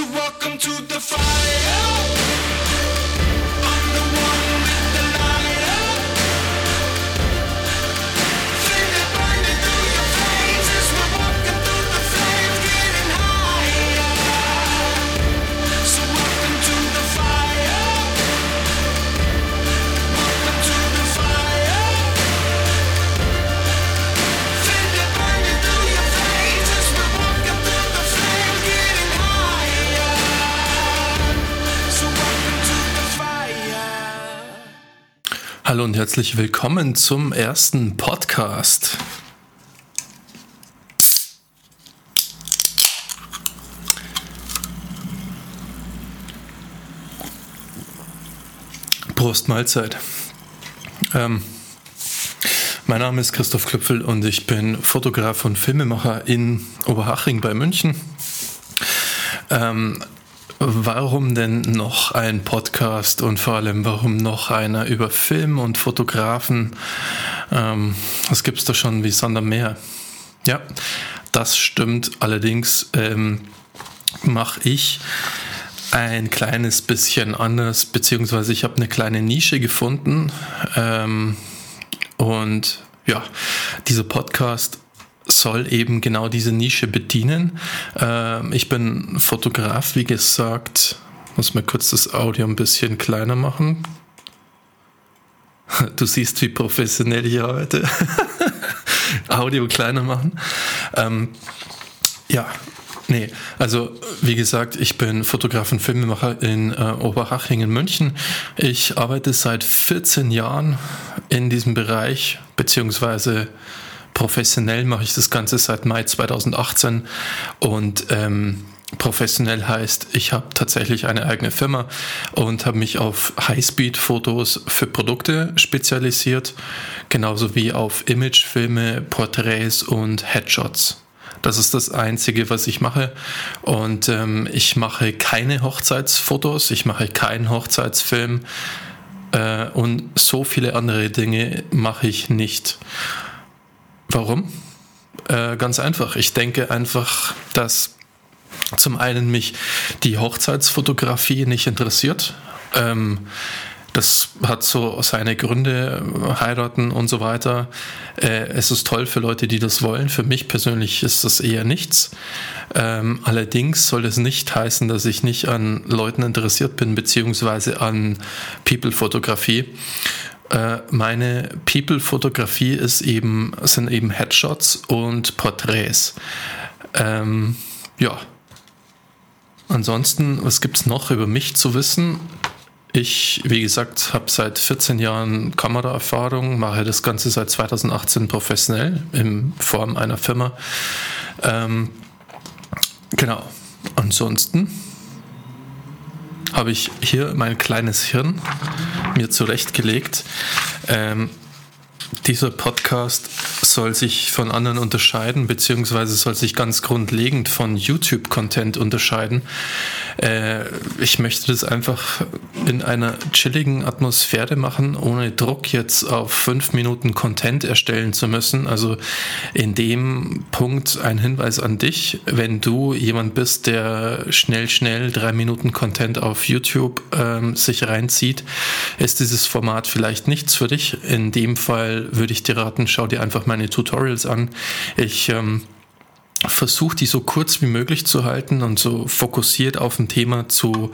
So welcome to the fire. Hallo und herzlich willkommen zum ersten Podcast. Prost Mahlzeit. Ähm, mein Name ist Christoph Klüpfel und ich bin Fotograf und Filmemacher in Oberhaching bei München. Ähm, warum denn noch ein Podcast und vor allem warum noch einer über Film und Fotografen? Ähm, das gibt es doch schon wie Sonder mehr. Ja, das stimmt. Allerdings ähm, mache ich ein kleines bisschen anders, beziehungsweise ich habe eine kleine Nische gefunden. Ähm, und ja, dieser Podcast soll eben genau diese Nische bedienen. Ähm, ich bin Fotograf, wie gesagt. Muss mal kurz das Audio ein bisschen kleiner machen. Du siehst, wie professionell ich arbeite. Audio kleiner machen. Ähm, ja, nee, also wie gesagt, ich bin Fotograf und Filmemacher in äh, Oberhaching in München. Ich arbeite seit 14 Jahren in diesem Bereich, beziehungsweise professionell mache ich das Ganze seit Mai 2018 und ähm, professionell heißt, ich habe tatsächlich eine eigene Firma und habe mich auf Highspeed-Fotos für Produkte spezialisiert, genauso wie auf Imagefilme, Porträts und Headshots. Das ist das Einzige, was ich mache. Und ähm, ich mache keine Hochzeitsfotos, ich mache keinen Hochzeitsfilm äh, und so viele andere Dinge mache ich nicht. Warum? Äh, ganz einfach. Ich denke einfach, dass zum einen mich die Hochzeitsfotografie nicht interessiert. Ähm, das hat so seine Gründe, heiraten und so weiter. Äh, es ist toll für Leute, die das wollen. Für mich persönlich ist das eher nichts. Ähm, allerdings soll es nicht heißen, dass ich nicht an Leuten interessiert bin, beziehungsweise an People-Fotografie. Äh, meine People-Fotografie ist eben, sind eben Headshots und Porträts. Ähm, ja. Ansonsten, was gibt es noch über mich zu wissen? Ich, wie gesagt, habe seit 14 Jahren Kameraerfahrung, mache das Ganze seit 2018 professionell in Form einer Firma. Ähm, genau. Ansonsten habe ich hier mein kleines Hirn mir zurechtgelegt. Ähm, dieser Podcast soll sich von anderen unterscheiden, beziehungsweise soll sich ganz grundlegend von YouTube-Content unterscheiden. Äh, ich möchte das einfach in einer chilligen Atmosphäre machen, ohne Druck jetzt auf fünf Minuten Content erstellen zu müssen. Also in dem Punkt ein Hinweis an dich, wenn du jemand bist, der schnell, schnell drei Minuten Content auf YouTube ähm, sich reinzieht, ist dieses Format vielleicht nichts für dich. In dem Fall würde ich dir raten, schau dir einfach meine Tutorials an. Ich ähm, versuche die so kurz wie möglich zu halten und so fokussiert auf ein Thema zu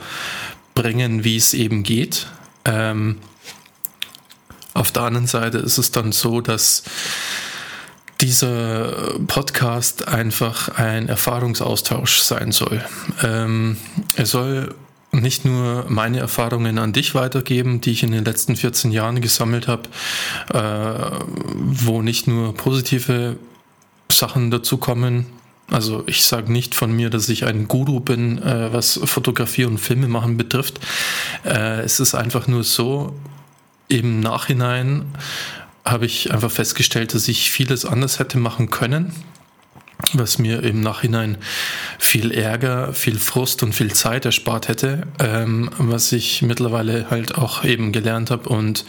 bringen, wie es eben geht. Ähm, auf der anderen Seite ist es dann so, dass dieser Podcast einfach ein Erfahrungsaustausch sein soll. Ähm, er soll nicht nur meine Erfahrungen an dich weitergeben, die ich in den letzten 14 Jahren gesammelt habe, äh, wo nicht nur positive Sachen dazukommen. Also ich sage nicht von mir, dass ich ein Guru bin, äh, was Fotografie und Filme machen betrifft. Äh, es ist einfach nur so, im Nachhinein habe ich einfach festgestellt, dass ich vieles anders hätte machen können was mir im Nachhinein viel Ärger, viel Frust und viel Zeit erspart hätte, ähm, was ich mittlerweile halt auch eben gelernt habe und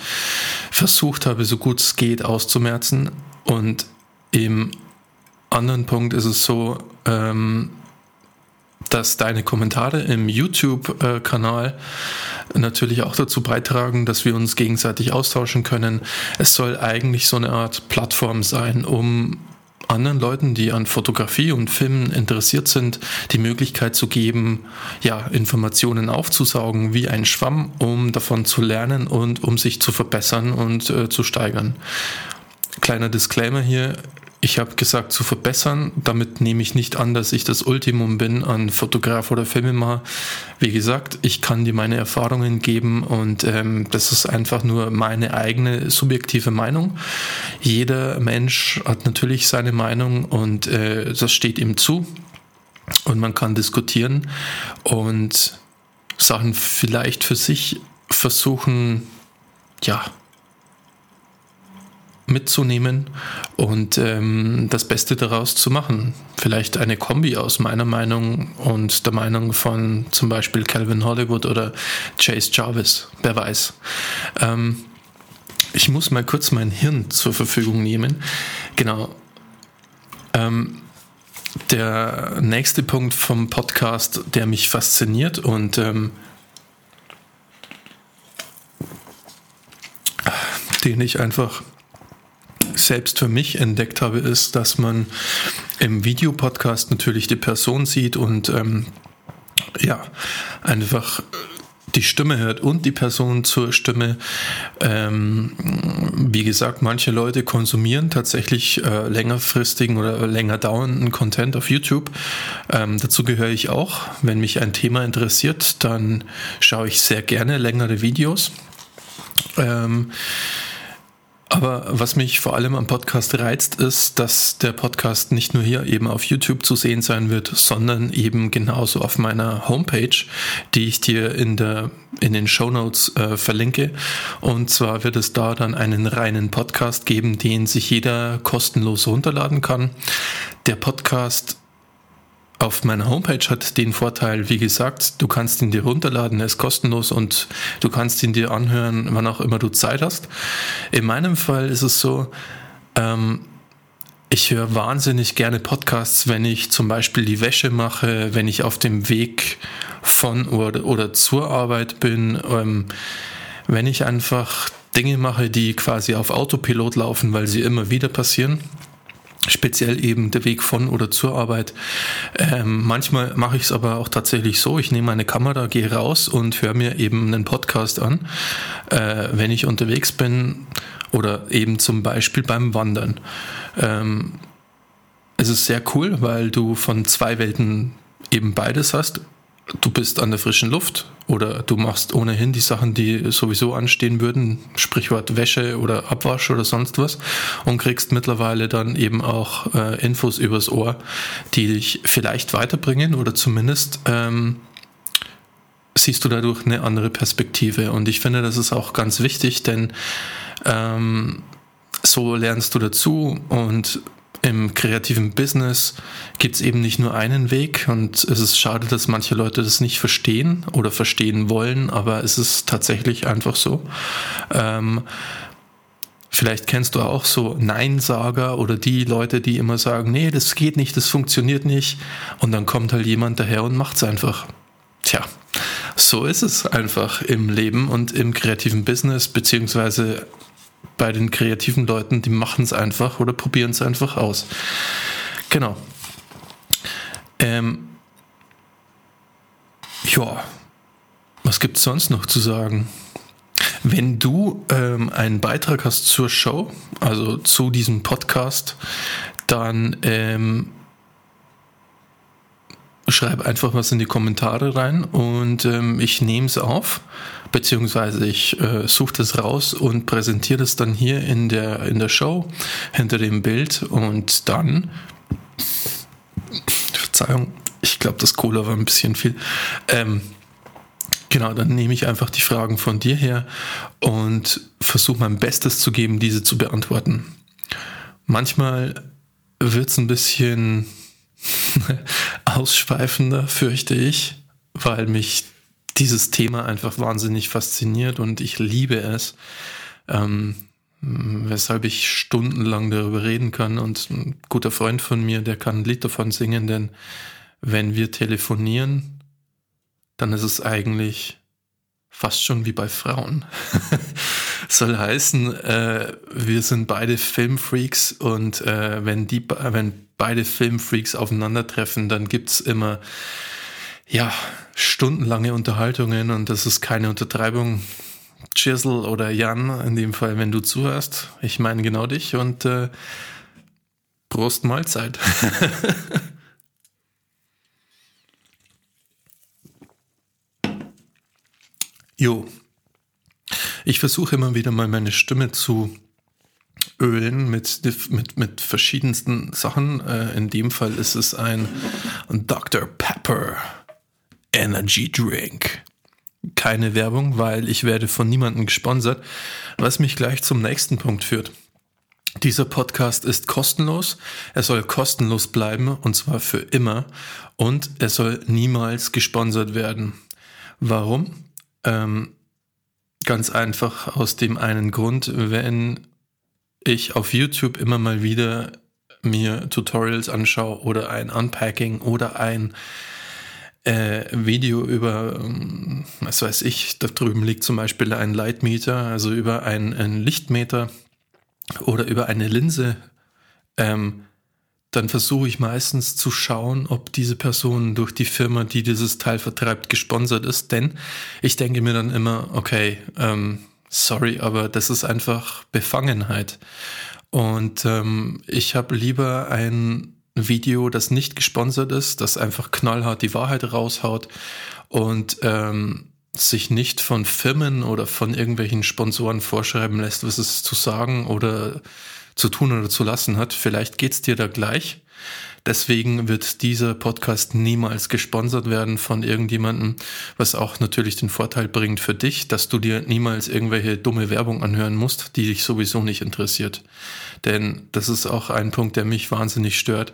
versucht habe, so gut es geht auszumerzen. Und im anderen Punkt ist es so, ähm, dass deine Kommentare im YouTube-Kanal natürlich auch dazu beitragen, dass wir uns gegenseitig austauschen können. Es soll eigentlich so eine Art Plattform sein, um anderen Leuten, die an Fotografie und Filmen interessiert sind, die Möglichkeit zu geben, ja, Informationen aufzusaugen wie ein Schwamm, um davon zu lernen und um sich zu verbessern und äh, zu steigern. Kleiner Disclaimer hier, ich habe gesagt zu verbessern. Damit nehme ich nicht an, dass ich das Ultimum bin an Fotograf oder Filmemacher. Wie gesagt, ich kann dir meine Erfahrungen geben und ähm, das ist einfach nur meine eigene subjektive Meinung. Jeder Mensch hat natürlich seine Meinung und äh, das steht ihm zu und man kann diskutieren und Sachen vielleicht für sich versuchen, ja, mitzunehmen und ähm, das Beste daraus zu machen. Vielleicht eine Kombi aus meiner Meinung und der Meinung von zum Beispiel Calvin Hollywood oder Chase Jarvis, wer weiß. Ähm, ich muss mal kurz mein Hirn zur Verfügung nehmen. Genau. Ähm, der nächste Punkt vom Podcast, der mich fasziniert und ähm, den ich einfach selbst für mich entdeckt habe, ist, dass man im Videopodcast natürlich die Person sieht und ähm, ja, einfach die Stimme hört und die Person zur Stimme. Ähm, wie gesagt, manche Leute konsumieren tatsächlich äh, längerfristigen oder länger dauernden Content auf YouTube. Ähm, dazu gehöre ich auch. Wenn mich ein Thema interessiert, dann schaue ich sehr gerne längere Videos. Ähm, aber was mich vor allem am Podcast reizt, ist, dass der Podcast nicht nur hier eben auf YouTube zu sehen sein wird, sondern eben genauso auf meiner Homepage, die ich dir in, der, in den Show Notes äh, verlinke. Und zwar wird es da dann einen reinen Podcast geben, den sich jeder kostenlos runterladen kann. Der Podcast auf meiner Homepage hat den Vorteil, wie gesagt, du kannst ihn dir runterladen, er ist kostenlos und du kannst ihn dir anhören, wann auch immer du Zeit hast. In meinem Fall ist es so, ähm, ich höre wahnsinnig gerne Podcasts, wenn ich zum Beispiel die Wäsche mache, wenn ich auf dem Weg von oder, oder zur Arbeit bin, ähm, wenn ich einfach Dinge mache, die quasi auf Autopilot laufen, weil sie immer wieder passieren speziell eben der Weg von oder zur Arbeit. Ähm, manchmal mache ich es aber auch tatsächlich so, ich nehme meine Kamera, gehe raus und höre mir eben einen Podcast an, äh, wenn ich unterwegs bin oder eben zum Beispiel beim Wandern. Ähm, es ist sehr cool, weil du von zwei Welten eben beides hast du bist an der frischen Luft oder du machst ohnehin die Sachen, die sowieso anstehen würden, Sprichwort Wäsche oder Abwasch oder sonst was und kriegst mittlerweile dann eben auch äh, Infos übers Ohr, die dich vielleicht weiterbringen oder zumindest ähm, siehst du dadurch eine andere Perspektive. Und ich finde, das ist auch ganz wichtig, denn ähm, so lernst du dazu und im kreativen Business gibt es eben nicht nur einen Weg und es ist schade, dass manche Leute das nicht verstehen oder verstehen wollen, aber es ist tatsächlich einfach so. Ähm, vielleicht kennst du auch so Neinsager oder die Leute, die immer sagen, nee, das geht nicht, das funktioniert nicht und dann kommt halt jemand daher und macht es einfach. Tja, so ist es einfach im Leben und im kreativen Business, beziehungsweise bei den kreativen Leuten, die machen es einfach oder probieren es einfach aus. Genau. Ähm, ja, was gibt es sonst noch zu sagen? Wenn du ähm, einen Beitrag hast zur Show, also zu diesem Podcast, dann ähm, schreib einfach was in die Kommentare rein und ähm, ich nehme es auf, beziehungsweise ich äh, suche das raus und präsentiere das dann hier in der, in der Show hinter dem Bild und dann, Verzeihung, ich glaube, das Cola war ein bisschen viel. Ähm, genau, dann nehme ich einfach die Fragen von dir her und versuche mein Bestes zu geben, diese zu beantworten. Manchmal wird es ein bisschen ausschweifender, fürchte ich, weil mich dieses Thema einfach wahnsinnig fasziniert und ich liebe es. Ähm, weshalb ich stundenlang darüber reden kann und ein guter Freund von mir, der kann ein Lied davon singen, denn wenn wir telefonieren, dann ist es eigentlich fast schon wie bei Frauen. Soll heißen, äh, wir sind beide Filmfreaks und äh, wenn, die, wenn beide Filmfreaks aufeinandertreffen, dann gibt's immer ja, stundenlange Unterhaltungen und das ist keine Untertreibung. Chisel oder Jan, in dem Fall, wenn du zuhörst. Ich meine genau dich und äh, Prost Mahlzeit. jo. Ich versuche immer wieder mal meine Stimme zu ölen mit, mit, mit verschiedensten Sachen. Äh, in dem Fall ist es ein Dr. Pepper Energy Drink. Keine Werbung, weil ich werde von niemandem gesponsert, was mich gleich zum nächsten Punkt führt. Dieser Podcast ist kostenlos. Er soll kostenlos bleiben und zwar für immer. Und er soll niemals gesponsert werden. Warum? Ähm, ganz einfach aus dem einen Grund, wenn ich auf YouTube immer mal wieder mir Tutorials anschaue oder ein Unpacking oder ein äh, Video über, ähm, was weiß ich, da drüben liegt zum Beispiel ein Lightmeter, also über einen Lichtmeter oder über eine Linse, ähm, dann versuche ich meistens zu schauen, ob diese Person durch die Firma, die dieses Teil vertreibt, gesponsert ist. Denn ich denke mir dann immer, okay, ähm, sorry, aber das ist einfach Befangenheit. Und ähm, ich habe lieber ein Video, das nicht gesponsert ist, das einfach knallhart die Wahrheit raushaut und ähm, sich nicht von Firmen oder von irgendwelchen Sponsoren vorschreiben lässt, was es zu sagen oder zu tun oder zu lassen hat. Vielleicht geht's dir da gleich. Deswegen wird dieser Podcast niemals gesponsert werden von irgendjemandem, was auch natürlich den Vorteil bringt für dich, dass du dir niemals irgendwelche dumme Werbung anhören musst, die dich sowieso nicht interessiert. Denn das ist auch ein Punkt, der mich wahnsinnig stört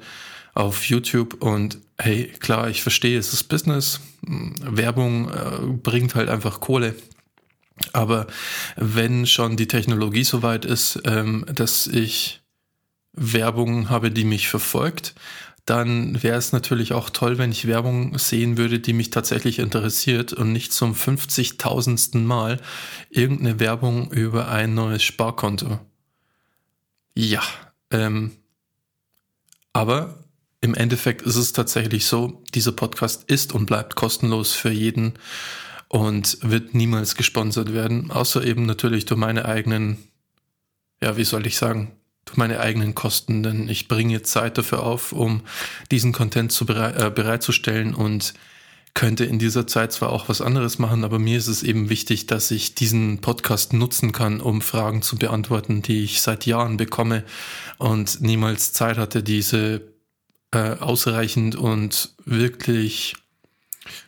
auf YouTube und hey, klar, ich verstehe, es ist Business. Werbung äh, bringt halt einfach Kohle. Aber wenn schon die Technologie so weit ist, ähm, dass ich Werbung habe, die mich verfolgt, dann wäre es natürlich auch toll, wenn ich Werbung sehen würde, die mich tatsächlich interessiert und nicht zum 50.000. Mal irgendeine Werbung über ein neues Sparkonto. Ja, ähm, aber im Endeffekt ist es tatsächlich so, dieser Podcast ist und bleibt kostenlos für jeden und wird niemals gesponsert werden, außer eben natürlich durch meine eigenen, ja, wie soll ich sagen, durch meine eigenen Kosten, denn ich bringe Zeit dafür auf, um diesen Content zu bereit, äh, bereitzustellen und könnte in dieser Zeit zwar auch was anderes machen, aber mir ist es eben wichtig, dass ich diesen Podcast nutzen kann, um Fragen zu beantworten, die ich seit Jahren bekomme und niemals Zeit hatte, diese äh, ausreichend und wirklich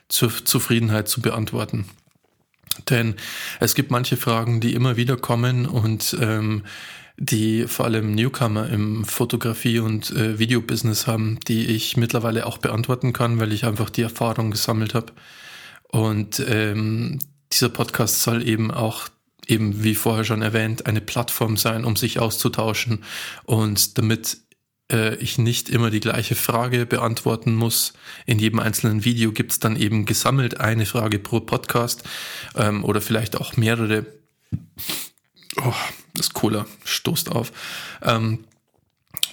zur Zufriedenheit zu beantworten. Denn es gibt manche Fragen, die immer wieder kommen und ähm, die vor allem Newcomer im Fotografie- und äh, Videobusiness haben, die ich mittlerweile auch beantworten kann, weil ich einfach die Erfahrung gesammelt habe. Und ähm, dieser Podcast soll eben auch eben wie vorher schon erwähnt eine Plattform sein, um sich auszutauschen und damit äh, ich nicht immer die gleiche Frage beantworten muss. In jedem einzelnen Video gibt es dann eben gesammelt eine Frage pro Podcast ähm, oder vielleicht auch mehrere. Oh, das cooler, stoßt auf. Ähm,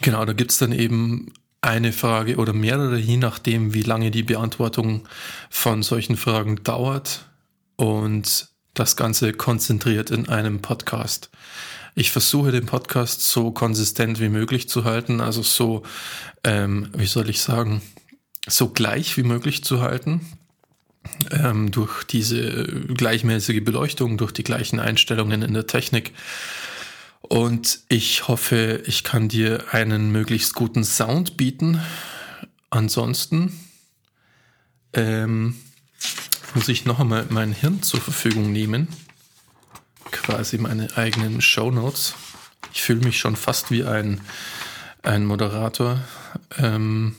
genau, da gibt es dann eben eine Frage oder mehrere, je nachdem, wie lange die Beantwortung von solchen Fragen dauert und das Ganze konzentriert in einem Podcast. Ich versuche den Podcast so konsistent wie möglich zu halten, also so, ähm, wie soll ich sagen, so gleich wie möglich zu halten ähm, durch diese gleichmäßige Beleuchtung, durch die gleichen Einstellungen in der Technik. Und ich hoffe, ich kann dir einen möglichst guten Sound bieten. Ansonsten ähm, muss ich noch einmal mein Hirn zur Verfügung nehmen. Quasi meine eigenen Show Notes. Ich fühle mich schon fast wie ein, ein Moderator. Ähm,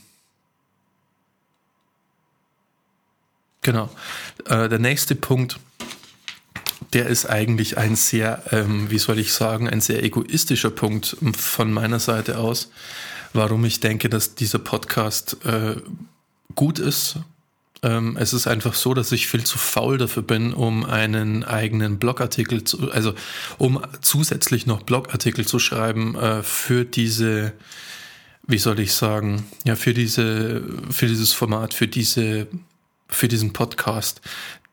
Genau. Äh, der nächste Punkt, der ist eigentlich ein sehr, ähm, wie soll ich sagen, ein sehr egoistischer Punkt von meiner Seite aus, warum ich denke, dass dieser Podcast äh, gut ist. Ähm, es ist einfach so, dass ich viel zu faul dafür bin, um einen eigenen Blogartikel zu, also um zusätzlich noch Blogartikel zu schreiben äh, für diese, wie soll ich sagen, ja, für diese, für dieses Format, für diese, für diesen Podcast.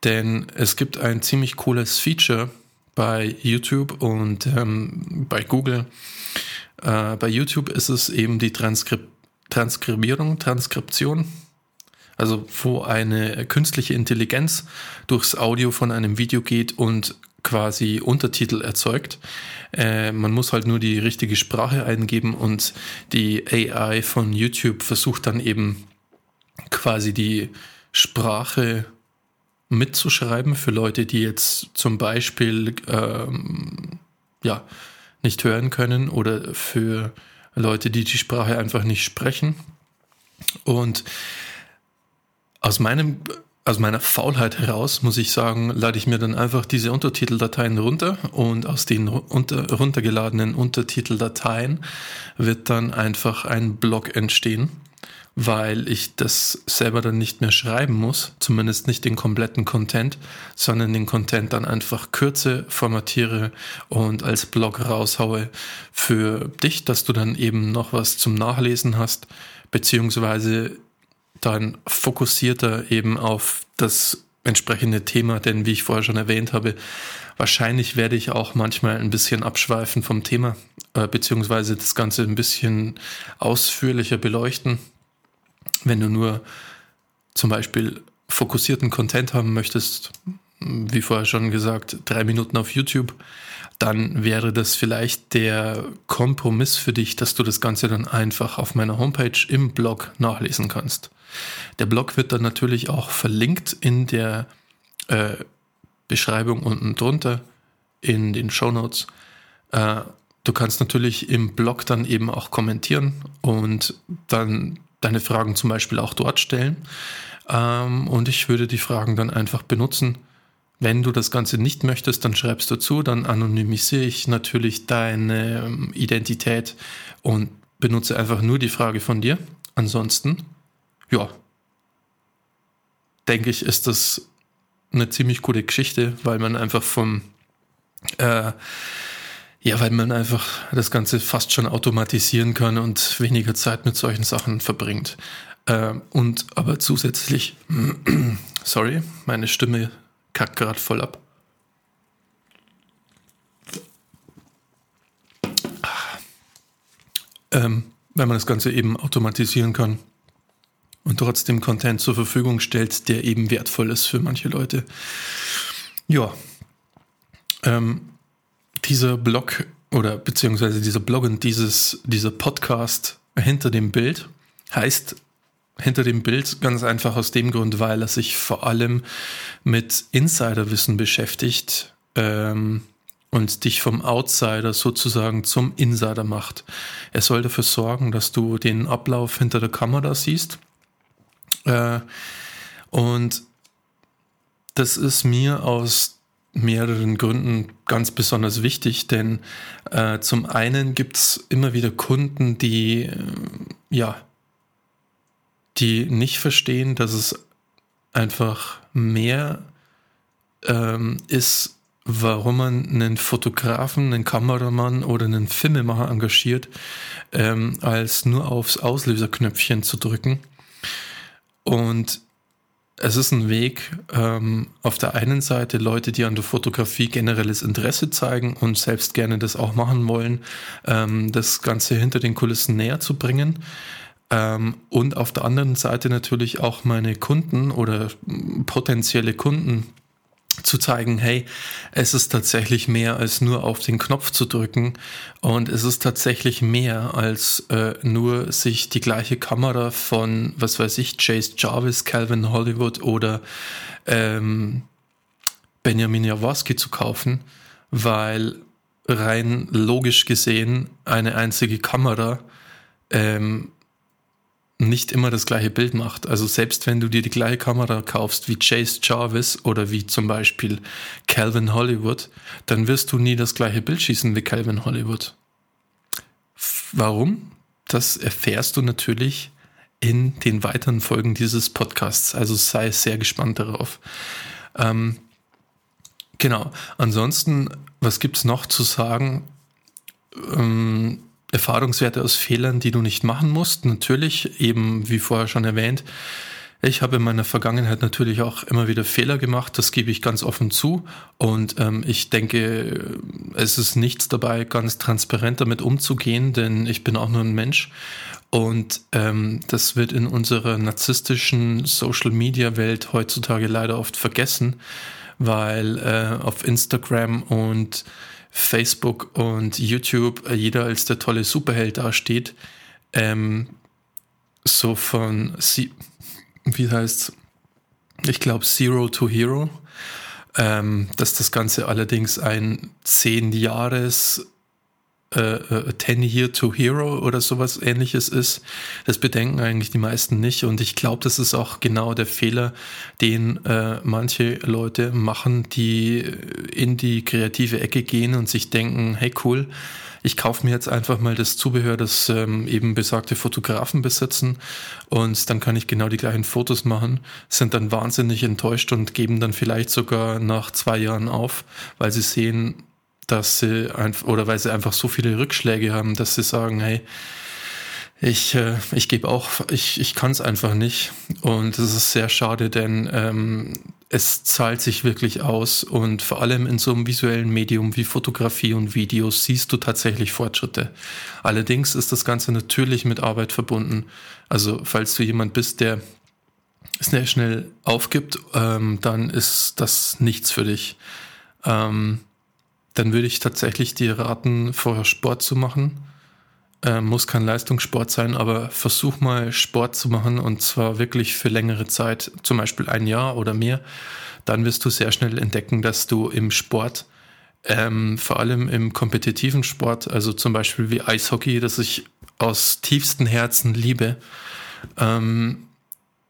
Denn es gibt ein ziemlich cooles Feature bei YouTube und ähm, bei Google. Äh, bei YouTube ist es eben die Transkrip Transkribierung, Transkription also wo eine künstliche Intelligenz durchs Audio von einem Video geht und quasi Untertitel erzeugt. Äh, man muss halt nur die richtige Sprache eingeben und die AI von YouTube versucht dann eben quasi die Sprache mitzuschreiben für Leute, die jetzt zum Beispiel ähm, ja, nicht hören können oder für Leute, die die Sprache einfach nicht sprechen. Und aus meinem aus meiner Faulheit heraus, muss ich sagen, lade ich mir dann einfach diese Untertiteldateien runter und aus den unter, runtergeladenen Untertiteldateien wird dann einfach ein Blog entstehen, weil ich das selber dann nicht mehr schreiben muss, zumindest nicht den kompletten Content, sondern den Content dann einfach kürze, formatiere und als Blog raushaue für dich, dass du dann eben noch was zum Nachlesen hast, beziehungsweise dann fokussierter eben auf das entsprechende Thema, denn wie ich vorher schon erwähnt habe, wahrscheinlich werde ich auch manchmal ein bisschen abschweifen vom Thema, äh, beziehungsweise das Ganze ein bisschen ausführlicher beleuchten. Wenn du nur zum Beispiel fokussierten Content haben möchtest, wie vorher schon gesagt, drei Minuten auf YouTube, dann wäre das vielleicht der Kompromiss für dich, dass du das Ganze dann einfach auf meiner Homepage im Blog nachlesen kannst. Der Blog wird dann natürlich auch verlinkt in der äh, Beschreibung unten drunter in den Show Notes. Äh, du kannst natürlich im Blog dann eben auch kommentieren und dann deine Fragen zum Beispiel auch dort stellen. Ähm, und ich würde die Fragen dann einfach benutzen. Wenn du das Ganze nicht möchtest, dann schreibst du zu, dann anonymisiere ich natürlich deine ähm, Identität und benutze einfach nur die Frage von dir. Ansonsten ja, denke ich, ist das eine ziemlich coole Geschichte, weil man einfach vom, äh, ja, weil man einfach das Ganze fast schon automatisieren kann und weniger Zeit mit solchen Sachen verbringt. Äh, und aber zusätzlich, sorry, meine Stimme kackt gerade voll ab. Ähm, wenn man das Ganze eben automatisieren kann, und trotzdem Content zur Verfügung stellt, der eben wertvoll ist für manche Leute. Ja, ähm, dieser Blog oder beziehungsweise dieser Blog und dieses, dieser Podcast hinter dem Bild heißt hinter dem Bild ganz einfach aus dem Grund, weil er sich vor allem mit Insiderwissen beschäftigt ähm, und dich vom Outsider sozusagen zum Insider macht. Er soll dafür sorgen, dass du den Ablauf hinter der Kamera siehst äh, und das ist mir aus mehreren Gründen ganz besonders wichtig, denn äh, zum einen gibt es immer wieder Kunden, die äh, ja, die nicht verstehen, dass es einfach mehr ähm, ist, warum man einen Fotografen, einen Kameramann oder einen Filmemacher engagiert, ähm, als nur aufs Auslöserknöpfchen zu drücken. Und es ist ein Weg, ähm, auf der einen Seite Leute, die an der Fotografie generelles Interesse zeigen und selbst gerne das auch machen wollen, ähm, das Ganze hinter den Kulissen näher zu bringen. Ähm, und auf der anderen Seite natürlich auch meine Kunden oder potenzielle Kunden zu zeigen, hey, es ist tatsächlich mehr als nur auf den Knopf zu drücken. Und es ist tatsächlich mehr als äh, nur sich die gleiche Kamera von, was weiß ich, Chase Jarvis, Calvin Hollywood oder ähm, Benjamin Jaworski zu kaufen, weil rein logisch gesehen eine einzige Kamera ähm, nicht immer das gleiche Bild macht. Also selbst wenn du dir die gleiche Kamera kaufst wie Chase Jarvis oder wie zum Beispiel Calvin Hollywood, dann wirst du nie das gleiche Bild schießen wie Calvin Hollywood. Warum? Das erfährst du natürlich in den weiteren Folgen dieses Podcasts. Also sei sehr gespannt darauf. Ähm, genau. Ansonsten, was gibt es noch zu sagen? Ähm, Erfahrungswerte aus Fehlern, die du nicht machen musst. Natürlich, eben wie vorher schon erwähnt, ich habe in meiner Vergangenheit natürlich auch immer wieder Fehler gemacht, das gebe ich ganz offen zu. Und ähm, ich denke, es ist nichts dabei, ganz transparent damit umzugehen, denn ich bin auch nur ein Mensch. Und ähm, das wird in unserer narzisstischen Social-Media-Welt heutzutage leider oft vergessen, weil äh, auf Instagram und Facebook und YouTube jeder als der tolle Superheld dasteht. Ähm, so von sie wie heißt ich glaube Zero to Hero, ähm, dass das Ganze allerdings ein 10 Jahres äh, 10 äh, Year to Hero oder sowas ähnliches ist. Das bedenken eigentlich die meisten nicht und ich glaube, das ist auch genau der Fehler, den äh, manche Leute machen, die in die kreative Ecke gehen und sich denken, hey cool, ich kaufe mir jetzt einfach mal das Zubehör, das ähm, eben besagte Fotografen besitzen und dann kann ich genau die gleichen Fotos machen, sind dann wahnsinnig enttäuscht und geben dann vielleicht sogar nach zwei Jahren auf, weil sie sehen, dass sie einfach oder weil sie einfach so viele Rückschläge haben, dass sie sagen, hey, ich, äh, ich gebe auch, ich, ich kann es einfach nicht. Und das ist sehr schade, denn ähm, es zahlt sich wirklich aus. Und vor allem in so einem visuellen Medium wie Fotografie und Videos siehst du tatsächlich Fortschritte. Allerdings ist das Ganze natürlich mit Arbeit verbunden. Also falls du jemand bist, der sehr schnell aufgibt, ähm, dann ist das nichts für dich. Ähm, dann würde ich tatsächlich dir raten, vorher Sport zu machen äh, muss kein Leistungssport sein, aber versuch mal Sport zu machen und zwar wirklich für längere Zeit, zum Beispiel ein Jahr oder mehr. Dann wirst du sehr schnell entdecken, dass du im Sport, ähm, vor allem im kompetitiven Sport, also zum Beispiel wie Eishockey, das ich aus tiefstem Herzen liebe, ähm,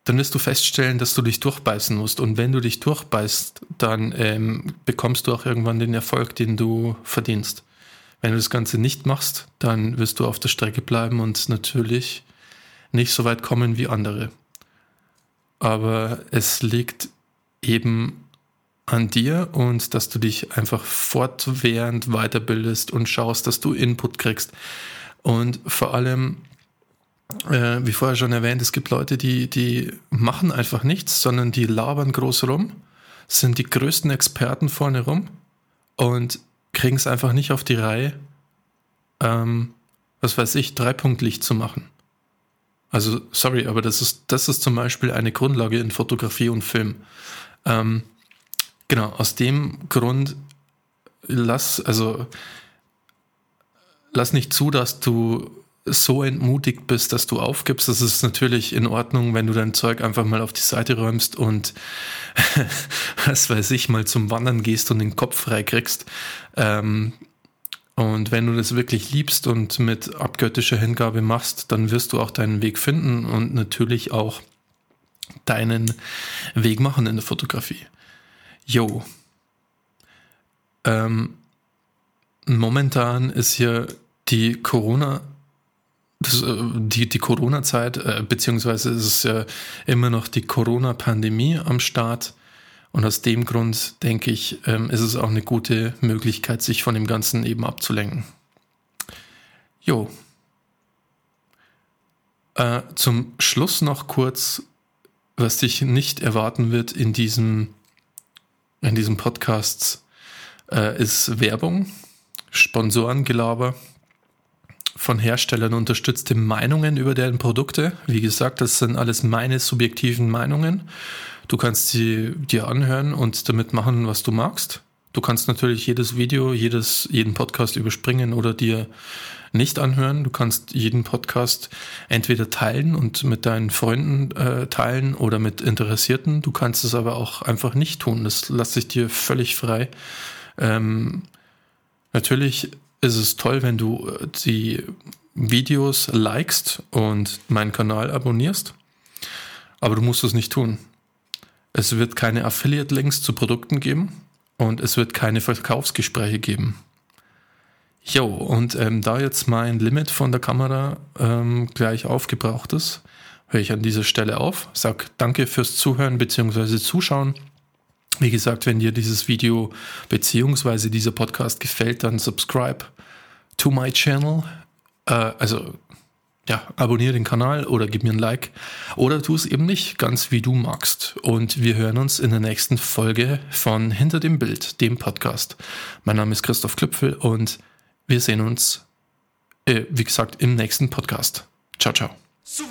dann wirst du feststellen, dass du dich durchbeißen musst. Und wenn du dich durchbeißt, dann ähm, bekommst du auch irgendwann den Erfolg, den du verdienst. Wenn du das Ganze nicht machst, dann wirst du auf der Strecke bleiben und natürlich nicht so weit kommen wie andere. Aber es liegt eben an dir und dass du dich einfach fortwährend weiterbildest und schaust, dass du Input kriegst. Und vor allem, äh, wie vorher schon erwähnt, es gibt Leute, die, die machen einfach nichts, sondern die labern groß rum, sind die größten Experten vorne rum und kriegen es einfach nicht auf die Reihe, ähm, was weiß ich, Dreipunktlicht zu machen. Also, sorry, aber das ist, das ist zum Beispiel eine Grundlage in Fotografie und Film. Ähm, genau, aus dem Grund lass, also, lass nicht zu, dass du so entmutigt bist, dass du aufgibst. Das ist natürlich in Ordnung, wenn du dein Zeug einfach mal auf die Seite räumst und was weiß ich, mal zum Wandern gehst und den Kopf frei kriegst. Ähm, und wenn du das wirklich liebst und mit abgöttischer Hingabe machst, dann wirst du auch deinen Weg finden und natürlich auch deinen Weg machen in der Fotografie. Jo. Ähm, momentan ist hier die Corona das, äh, die, die Corona-Zeit, äh, beziehungsweise ist es ja immer noch die Corona-Pandemie am Start. Und aus dem Grund denke ich, ähm, ist es auch eine gute Möglichkeit, sich von dem Ganzen eben abzulenken. Jo. Äh, zum Schluss noch kurz, was dich nicht erwarten wird in diesem, in diesem Podcast, äh, ist Werbung, Sponsorengelaber von Herstellern unterstützte Meinungen über deren Produkte. Wie gesagt, das sind alles meine subjektiven Meinungen. Du kannst sie dir anhören und damit machen, was du magst. Du kannst natürlich jedes Video, jedes, jeden Podcast überspringen oder dir nicht anhören. Du kannst jeden Podcast entweder teilen und mit deinen Freunden äh, teilen oder mit Interessierten. Du kannst es aber auch einfach nicht tun. Das lasse ich dir völlig frei. Ähm, natürlich ist es toll, wenn du äh, die Videos likest und meinen Kanal abonnierst. Aber du musst es nicht tun. Es wird keine Affiliate-Links zu Produkten geben und es wird keine Verkaufsgespräche geben. Jo, und ähm, da jetzt mein Limit von der Kamera ähm, gleich aufgebraucht ist, höre ich an dieser Stelle auf. Sag danke fürs Zuhören bzw. Zuschauen. Wie gesagt, wenn dir dieses Video bzw. dieser Podcast gefällt, dann subscribe to my channel. Äh, also ja, abonniere den Kanal oder gib mir ein Like oder tu es eben nicht, ganz wie du magst. Und wir hören uns in der nächsten Folge von Hinter dem Bild, dem Podcast. Mein Name ist Christoph Klüpfel und wir sehen uns, äh, wie gesagt, im nächsten Podcast. Ciao, ciao. So